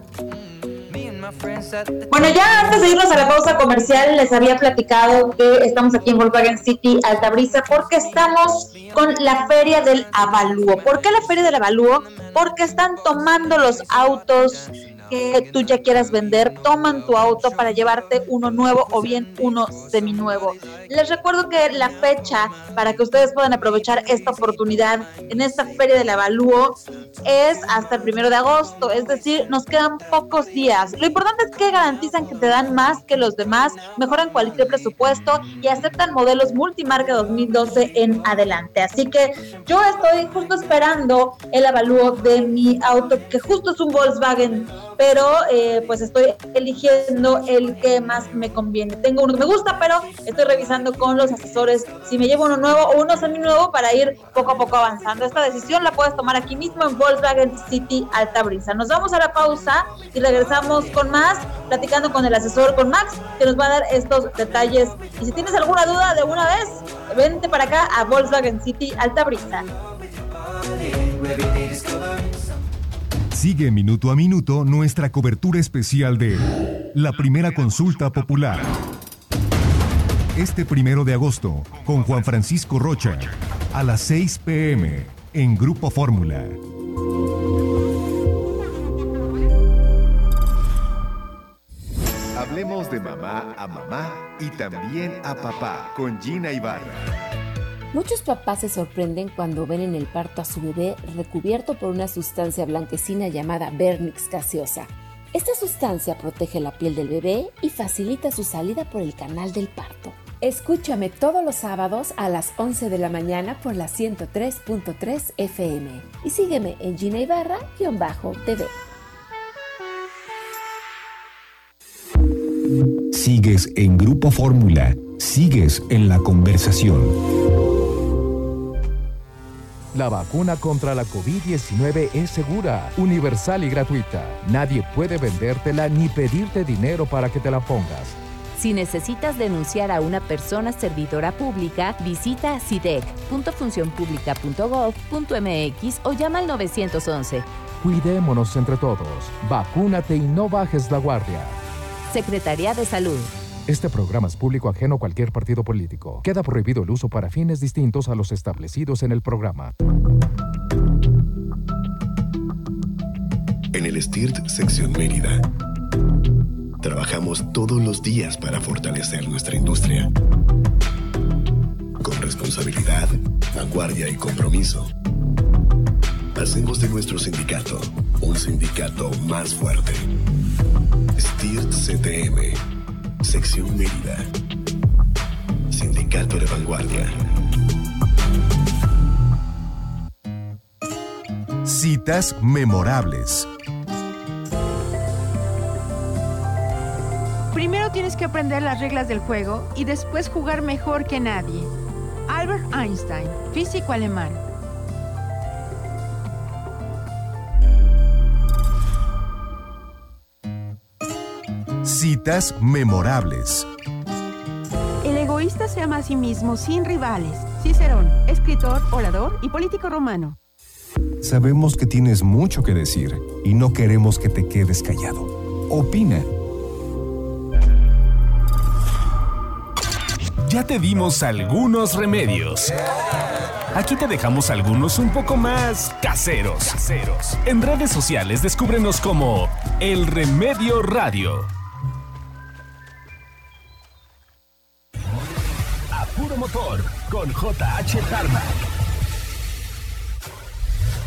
Bueno, ya antes de irnos a la pausa comercial, les había platicado que estamos aquí en Volkswagen City Altabrisa porque estamos con la Feria del Avalúo. ¿Por qué la Feria del Avalúo? Porque están tomando los autos que tú ya quieras vender, toman tu auto para llevarte uno nuevo o bien uno seminuevo. Les recuerdo que la fecha para que ustedes puedan aprovechar esta oportunidad en esta feria del avalúo es hasta el primero de agosto, es decir, nos quedan pocos días. Lo importante es que garantizan que te dan más que los demás, mejoran cualquier presupuesto y aceptan modelos multimarca 2012 en adelante. Así que yo estoy justo esperando el avalúo de mi auto, que justo es un Volkswagen pero eh, pues estoy eligiendo el que más me conviene. Tengo uno que me gusta, pero estoy revisando con los asesores si me llevo uno nuevo o uno semi nuevo para ir poco a poco avanzando. Esta decisión la puedes tomar aquí mismo en Volkswagen City Alta Brisa. Nos vamos a la pausa y regresamos con más, platicando con el asesor, con Max, que nos va a dar estos detalles. Y si tienes alguna duda de una vez, vente para acá a Volkswagen City Alta Brisa. Sigue minuto a minuto nuestra cobertura especial de la primera consulta popular. Este primero de agosto, con Juan Francisco Rocha, a las 6 pm, en Grupo Fórmula. Hablemos de mamá a mamá y también a papá con Gina Ibarra. Muchos papás se sorprenden cuando ven en el parto a su bebé recubierto por una sustancia blanquecina llamada vernix gaseosa. Esta sustancia protege la piel del bebé y facilita su salida por el canal del parto. Escúchame todos los sábados a las 11 de la mañana por la 103.3 FM y sígueme en Gina Ibarra-TV. Sigues en Grupo Fórmula, sigues en la conversación. La vacuna contra la COVID-19 es segura, universal y gratuita. Nadie puede vendértela ni pedirte dinero para que te la pongas. Si necesitas denunciar a una persona servidora pública, visita sidec.funcionpublica.gov.mx o llama al 911. Cuidémonos entre todos. Vacúnate y no bajes la guardia. Secretaría de Salud. Este programa es público ajeno a cualquier partido político. Queda prohibido el uso para fines distintos a los establecidos en el programa. En el STIRT Sección Mérida. Trabajamos todos los días para fortalecer nuestra industria. Con responsabilidad, vanguardia y compromiso. Hacemos de nuestro sindicato un sindicato más fuerte. STIRT CTM Sección Mérida. Sindicato de Vanguardia. Citas memorables. Primero tienes que aprender las reglas del juego y después jugar mejor que nadie. Albert Einstein, físico alemán. Citas memorables. El egoísta se ama a sí mismo sin rivales. Cicerón, escritor, orador y político romano. Sabemos que tienes mucho que decir y no queremos que te quedes callado. Opina. Ya te dimos algunos remedios. Aquí te dejamos algunos un poco más caseros. caseros. En redes sociales descúbrenos como El Remedio Radio. Con JH Tarmac.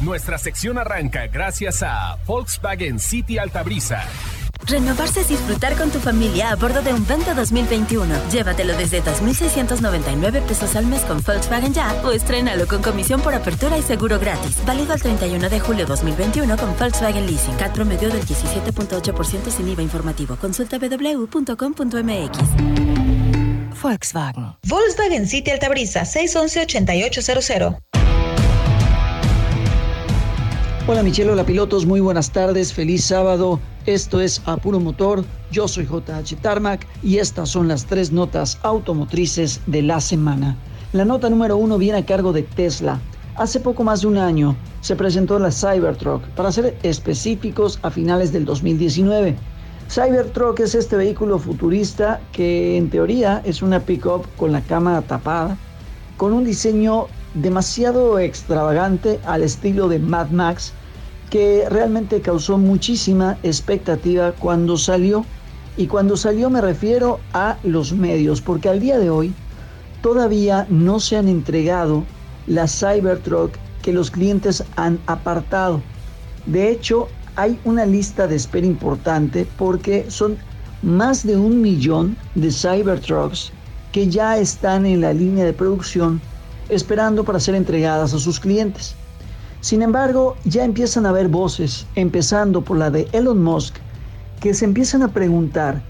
Nuestra sección arranca gracias a Volkswagen City Altabrisa. Renovarse es disfrutar con tu familia a bordo de un Vento 2021. Llévatelo desde 2.699 pesos al mes con Volkswagen Ya o estrénalo con comisión por apertura y seguro gratis. Válido al 31 de julio 2021 con Volkswagen Leasing. CAT promedio del 17.8% sin IVA informativo. Consulta www.com.mx. Volkswagen. Volkswagen City Altabrisa 611-8800. Hola Michelle, hola pilotos, muy buenas tardes, feliz sábado. Esto es Apuro Motor, yo soy JH Tarmac y estas son las tres notas automotrices de la semana. La nota número uno viene a cargo de Tesla. Hace poco más de un año se presentó la Cybertruck, para ser específicos a finales del 2019. Cybertruck es este vehículo futurista que en teoría es una pickup con la cámara tapada, con un diseño demasiado extravagante al estilo de Mad Max que realmente causó muchísima expectativa cuando salió. Y cuando salió me refiero a los medios, porque al día de hoy todavía no se han entregado la Cybertruck que los clientes han apartado. De hecho, hay una lista de espera importante porque son más de un millón de Cybertrucks que ya están en la línea de producción esperando para ser entregadas a sus clientes. Sin embargo, ya empiezan a haber voces, empezando por la de Elon Musk, que se empiezan a preguntar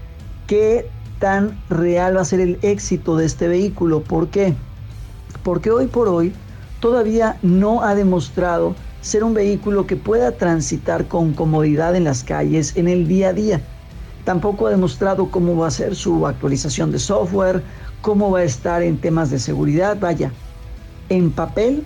qué tan real va a ser el éxito de este vehículo. ¿Por qué? Porque hoy por hoy todavía no ha demostrado ser un vehículo que pueda transitar con comodidad en las calles en el día a día. Tampoco ha demostrado cómo va a ser su actualización de software, cómo va a estar en temas de seguridad. Vaya, en papel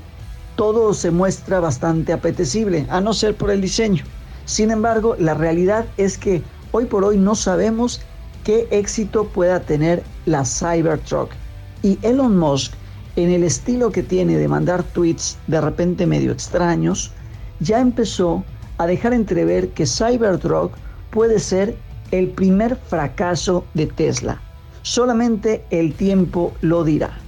todo se muestra bastante apetecible, a no ser por el diseño. Sin embargo, la realidad es que hoy por hoy no sabemos qué éxito pueda tener la Cybertruck. Y Elon Musk, en el estilo que tiene de mandar tweets de repente medio extraños, ya empezó a dejar entrever que Cybertruck puede ser el primer fracaso de Tesla. Solamente el tiempo lo dirá.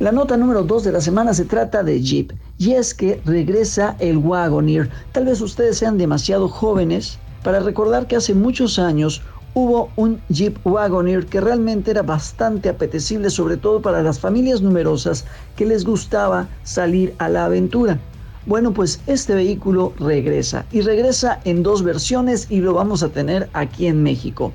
La nota número 2 de la semana se trata de Jeep y es que regresa el Wagoneer. Tal vez ustedes sean demasiado jóvenes para recordar que hace muchos años hubo un Jeep Wagoneer que realmente era bastante apetecible, sobre todo para las familias numerosas que les gustaba salir a la aventura. Bueno, pues este vehículo regresa y regresa en dos versiones y lo vamos a tener aquí en México.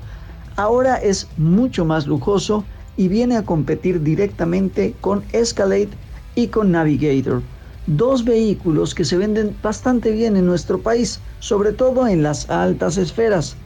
Ahora es mucho más lujoso y viene a competir directamente con Escalade y con Navigator. Dos vehículos que se venden bastante bien en nuestro país, sobre todo en las altas esferas.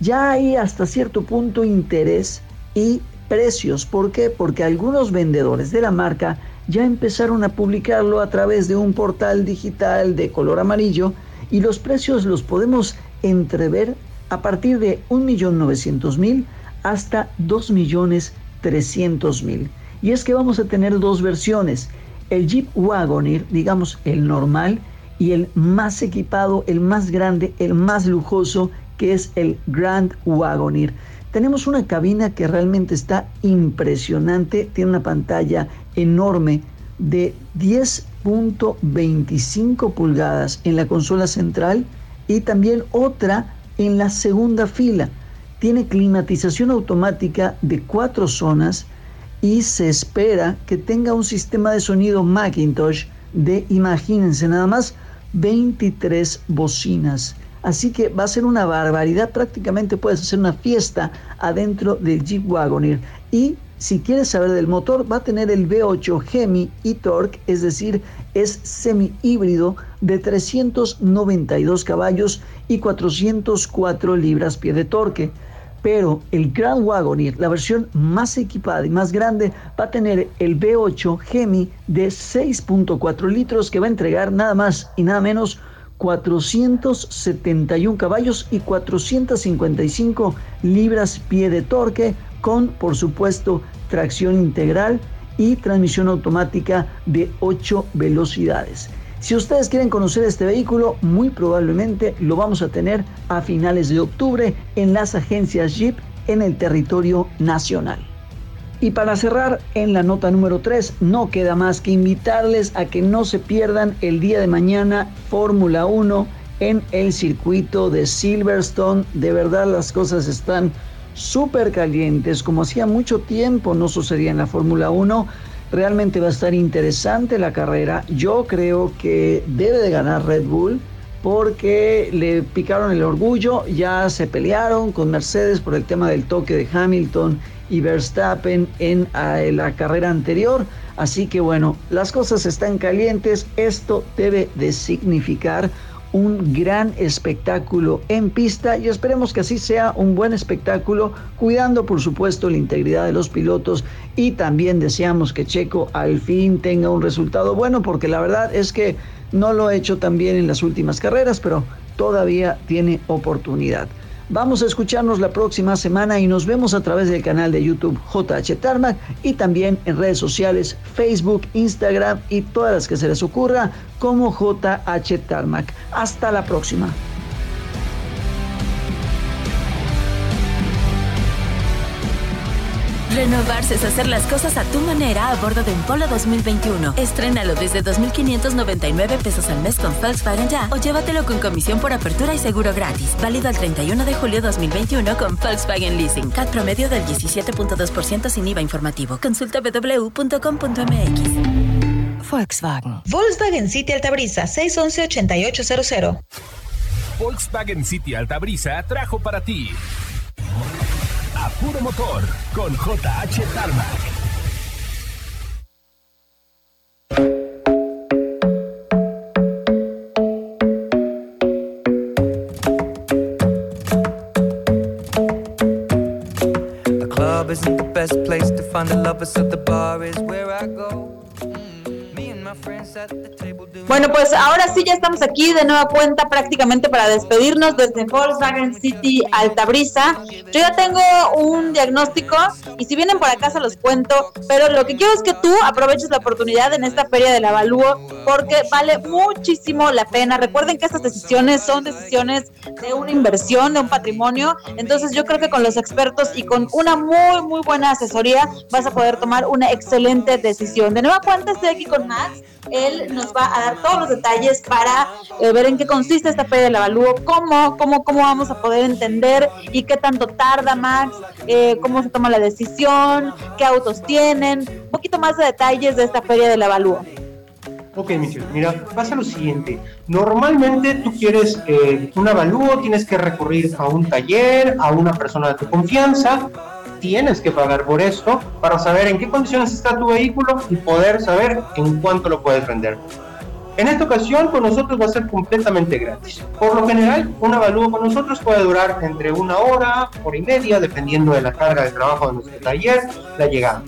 Ya hay hasta cierto punto interés y precios. ¿Por qué? Porque algunos vendedores de la marca ya empezaron a publicarlo a través de un portal digital de color amarillo y los precios los podemos entrever a partir de 1.900.000 hasta 2 millones 300 mil. Y es que vamos a tener dos versiones, el Jeep Wagoneer, digamos el normal, y el más equipado, el más grande, el más lujoso, que es el Grand Wagoneer. Tenemos una cabina que realmente está impresionante, tiene una pantalla enorme de 10.25 pulgadas en la consola central y también otra en la segunda fila tiene climatización automática de cuatro zonas y se espera que tenga un sistema de sonido Macintosh de, imagínense nada más, 23 bocinas. Así que va a ser una barbaridad, prácticamente puedes hacer una fiesta adentro del Jeep Wagoneer. Y si quieres saber del motor, va a tener el V8 Hemi e-Torque, es decir, es semi híbrido de 392 caballos y 404 libras-pie de torque pero el Grand Wagoneer, la versión más equipada y más grande, va a tener el V8 Hemi de 6.4 litros que va a entregar nada más y nada menos 471 caballos y 455 libras pie de torque con, por supuesto, tracción integral y transmisión automática de 8 velocidades. Si ustedes quieren conocer este vehículo, muy probablemente lo vamos a tener a finales de octubre en las agencias Jeep en el territorio nacional. Y para cerrar en la nota número 3, no queda más que invitarles a que no se pierdan el día de mañana Fórmula 1 en el circuito de Silverstone. De verdad las cosas están súper calientes, como hacía mucho tiempo no sucedía en la Fórmula 1. Realmente va a estar interesante la carrera. Yo creo que debe de ganar Red Bull porque le picaron el orgullo, ya se pelearon con Mercedes por el tema del toque de Hamilton y Verstappen en la carrera anterior. Así que bueno, las cosas están calientes. Esto debe de significar un gran espectáculo en pista y esperemos que así sea un buen espectáculo, cuidando por supuesto la integridad de los pilotos y también deseamos que Checo al fin tenga un resultado bueno porque la verdad es que no lo ha hecho tan bien en las últimas carreras, pero todavía tiene oportunidad. Vamos a escucharnos la próxima semana y nos vemos a través del canal de YouTube JH Tarmac y también en redes sociales Facebook, Instagram y todas las que se les ocurra como JH Tarmac. Hasta la próxima. Renovarse es hacer las cosas a tu manera a bordo de un Polo 2021. Estrénalo desde 2.599 pesos al mes con Volkswagen Ya o llévatelo con comisión por apertura y seguro gratis. Válido al 31 de julio 2021 con Volkswagen Leasing. CAT promedio del 17.2% sin IVA informativo. Consulta www.com.mx. Volkswagen. Volkswagen City Altabrisa 611-8800. Volkswagen City Altabrisa trajo para ti A Puro Motor con JH Tarmac. find the lovers at the bar is where I go. Mm -hmm. Me and my friends at the table. Bueno, pues ahora sí ya estamos aquí de nueva cuenta prácticamente para despedirnos desde Volkswagen City Altabrisa. Yo ya tengo un diagnóstico y si vienen por acá se los cuento, pero lo que quiero es que tú aproveches la oportunidad en esta feria del avalúo porque vale muchísimo la pena. Recuerden que estas decisiones son decisiones de una inversión, de un patrimonio, entonces yo creo que con los expertos y con una muy muy buena asesoría vas a poder tomar una excelente decisión. De nueva cuenta estoy aquí con Max él nos va a dar todos los detalles para eh, ver en qué consiste esta feria del avalúo, cómo, cómo, cómo vamos a poder entender y qué tanto tarda Max, eh, cómo se toma la decisión, qué autos tienen, un poquito más de detalles de esta feria del avalúo. Ok, Michelle, mira, pasa lo siguiente. Normalmente tú quieres eh, un avalúo, tienes que recurrir a un taller, a una persona de tu confianza, tienes que pagar por esto para saber en qué condiciones está tu vehículo y poder saber en cuánto lo puedes vender. En esta ocasión con nosotros va a ser completamente gratis. Por lo general, un avalúo con nosotros puede durar entre una hora, hora y media, dependiendo de la carga de trabajo de nuestro taller, la llegada.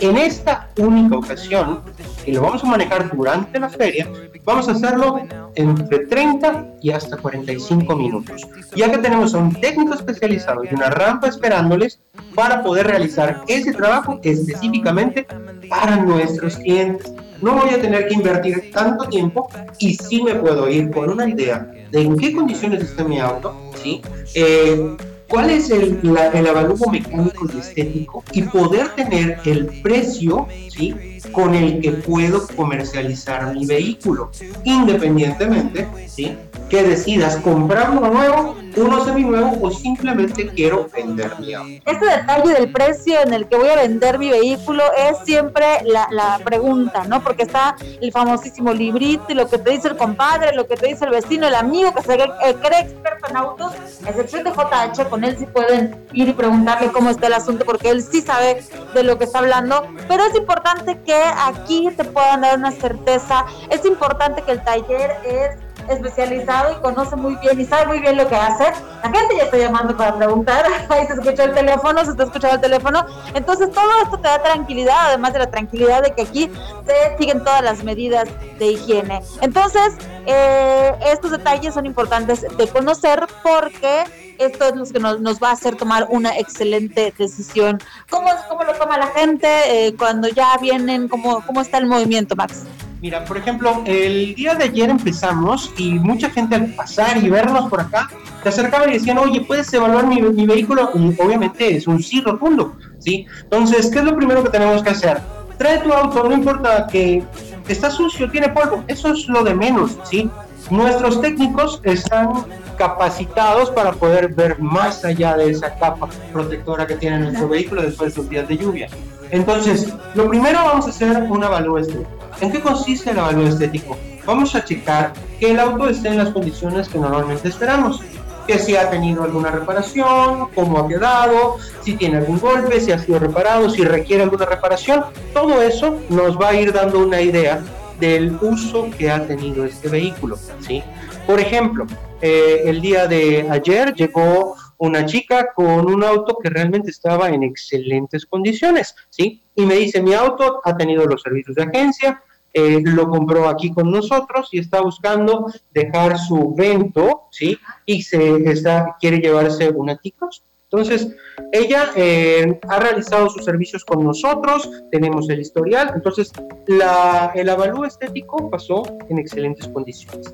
En esta única ocasión, y lo vamos a manejar durante la feria, vamos a hacerlo entre 30 y hasta 45 minutos, ya que tenemos a un técnico especializado y una rampa esperándoles para poder realizar ese trabajo específicamente para nuestros clientes. No voy a tener que invertir tanto tiempo y sí me puedo ir con una idea de en qué condiciones está mi auto, ¿sí? Eh, cuál es el, la, el avalúo mecánico y estético y poder tener el precio ¿sí? Con el que puedo comercializar mi vehículo, independientemente ¿sí? que decidas comprar uno nuevo, uno seminuevo o simplemente quiero vender mi auto. Este detalle del precio en el que voy a vender mi vehículo es siempre la, la pregunta, ¿no? Porque está el famosísimo librito y lo que te dice el compadre, lo que te dice el vecino, el amigo que se eh, cree experto en autos, excepción de JH, con él sí pueden ir y preguntarle cómo está el asunto porque él sí sabe de lo que está hablando, pero es importante que aquí te puedan dar una certeza, es importante que el taller es especializado y conoce muy bien y sabe muy bien lo que hace. La gente ya está llamando para preguntar, ahí se escucha el teléfono, se está escuchando el teléfono. Entonces todo esto te da tranquilidad, además de la tranquilidad de que aquí se siguen todas las medidas de higiene. Entonces, eh, estos detalles son importantes de conocer porque esto es lo que nos, nos, va a hacer tomar una excelente decisión. ¿Cómo, cómo lo toma la gente eh, cuando ya vienen? ¿Cómo, ¿Cómo está el movimiento, Max? Mira, por ejemplo, el día de ayer empezamos y mucha gente al pasar y vernos por acá se acercaba y decían, oye, ¿puedes evaluar mi, mi vehículo? Y obviamente es un sí rotundo, ¿sí? Entonces, ¿qué es lo primero que tenemos que hacer? Trae tu auto, no importa que está sucio, tiene polvo, eso es lo de menos, ¿sí? Nuestros técnicos están capacitados para poder ver más allá de esa capa protectora que tiene nuestro vehículo después de los días de lluvia. Entonces, lo primero vamos a hacer un avalúo estético. ¿En qué consiste el avalúo estético? Vamos a checar que el auto esté en las condiciones que normalmente esperamos que si ha tenido alguna reparación, cómo ha quedado, si tiene algún golpe, si ha sido reparado, si requiere alguna reparación. Todo eso nos va a ir dando una idea del uso que ha tenido este vehículo. ¿sí? Por ejemplo, eh, el día de ayer llegó una chica con un auto que realmente estaba en excelentes condiciones, ¿sí? Y me dice, mi auto ha tenido los servicios de agencia, eh, lo compró aquí con nosotros y está buscando dejar su vento, ¿sí? Y se está, quiere llevarse una Ticos. Entonces, ella eh, ha realizado sus servicios con nosotros, tenemos el historial, entonces la, el avalúo estético pasó en excelentes condiciones.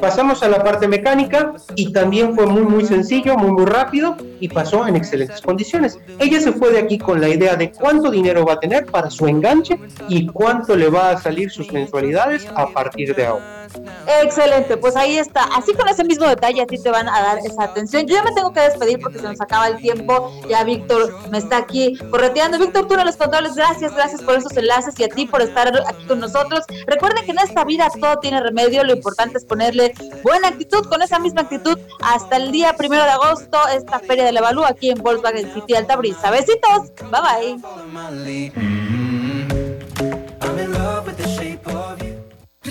Pasamos a la parte mecánica y también fue muy muy sencillo, muy muy rápido y pasó en excelentes condiciones. Ella se fue de aquí con la idea de cuánto dinero va a tener para su enganche y cuánto le va a salir sus mensualidades a partir de ahora. Excelente, pues ahí está. Así con ese mismo detalle a ti te van a dar esa atención. Yo ya me tengo que despedir porque se nos acaba el tiempo. Ya Víctor me está aquí correteando. Víctor, tú no los controles. Gracias, gracias por esos enlaces y a ti por estar aquí con nosotros. Recuerden que en esta vida todo tiene remedio. Lo importante es ponerle buena actitud, con esa misma actitud, hasta el día primero de agosto, esta feria de la Balú aquí en Volkswagen City Altabrisa. Besitos, bye bye.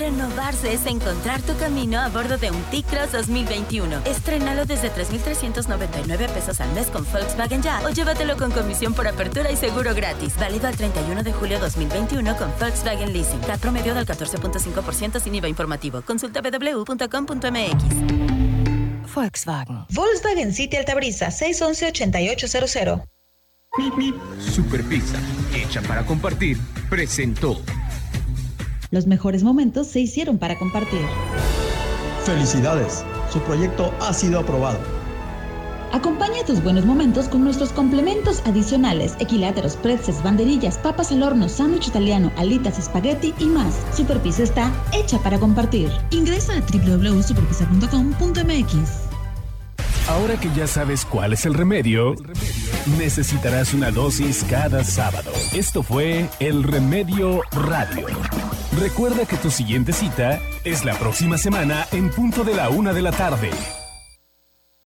Renovarse es encontrar tu camino a bordo de un T-Cross 2021. Estrénalo desde 3,399 pesos al mes con Volkswagen Ya o llévatelo con comisión por apertura y seguro gratis. Válido al 31 de julio 2021 con Volkswagen Leasing. CAT promedio del 14.5% sin IVA informativo. Consulta www.com.mx. Volkswagen. Volkswagen City Altabrisa 611-8800. Super Pizza, hecha para compartir, presentó. Los mejores momentos se hicieron para compartir. Felicidades, su proyecto ha sido aprobado. Acompaña tus buenos momentos con nuestros complementos adicionales, equiláteros, pretzels, banderillas, papas al horno, sándwich italiano, alitas, espagueti y más. Superpizza está hecha para compartir. Ingresa a www.superpizza.com.mx. Ahora que ya sabes cuál es el remedio, necesitarás una dosis cada sábado. Esto fue El Remedio Radio. Recuerda que tu siguiente cita es la próxima semana en punto de la una de la tarde.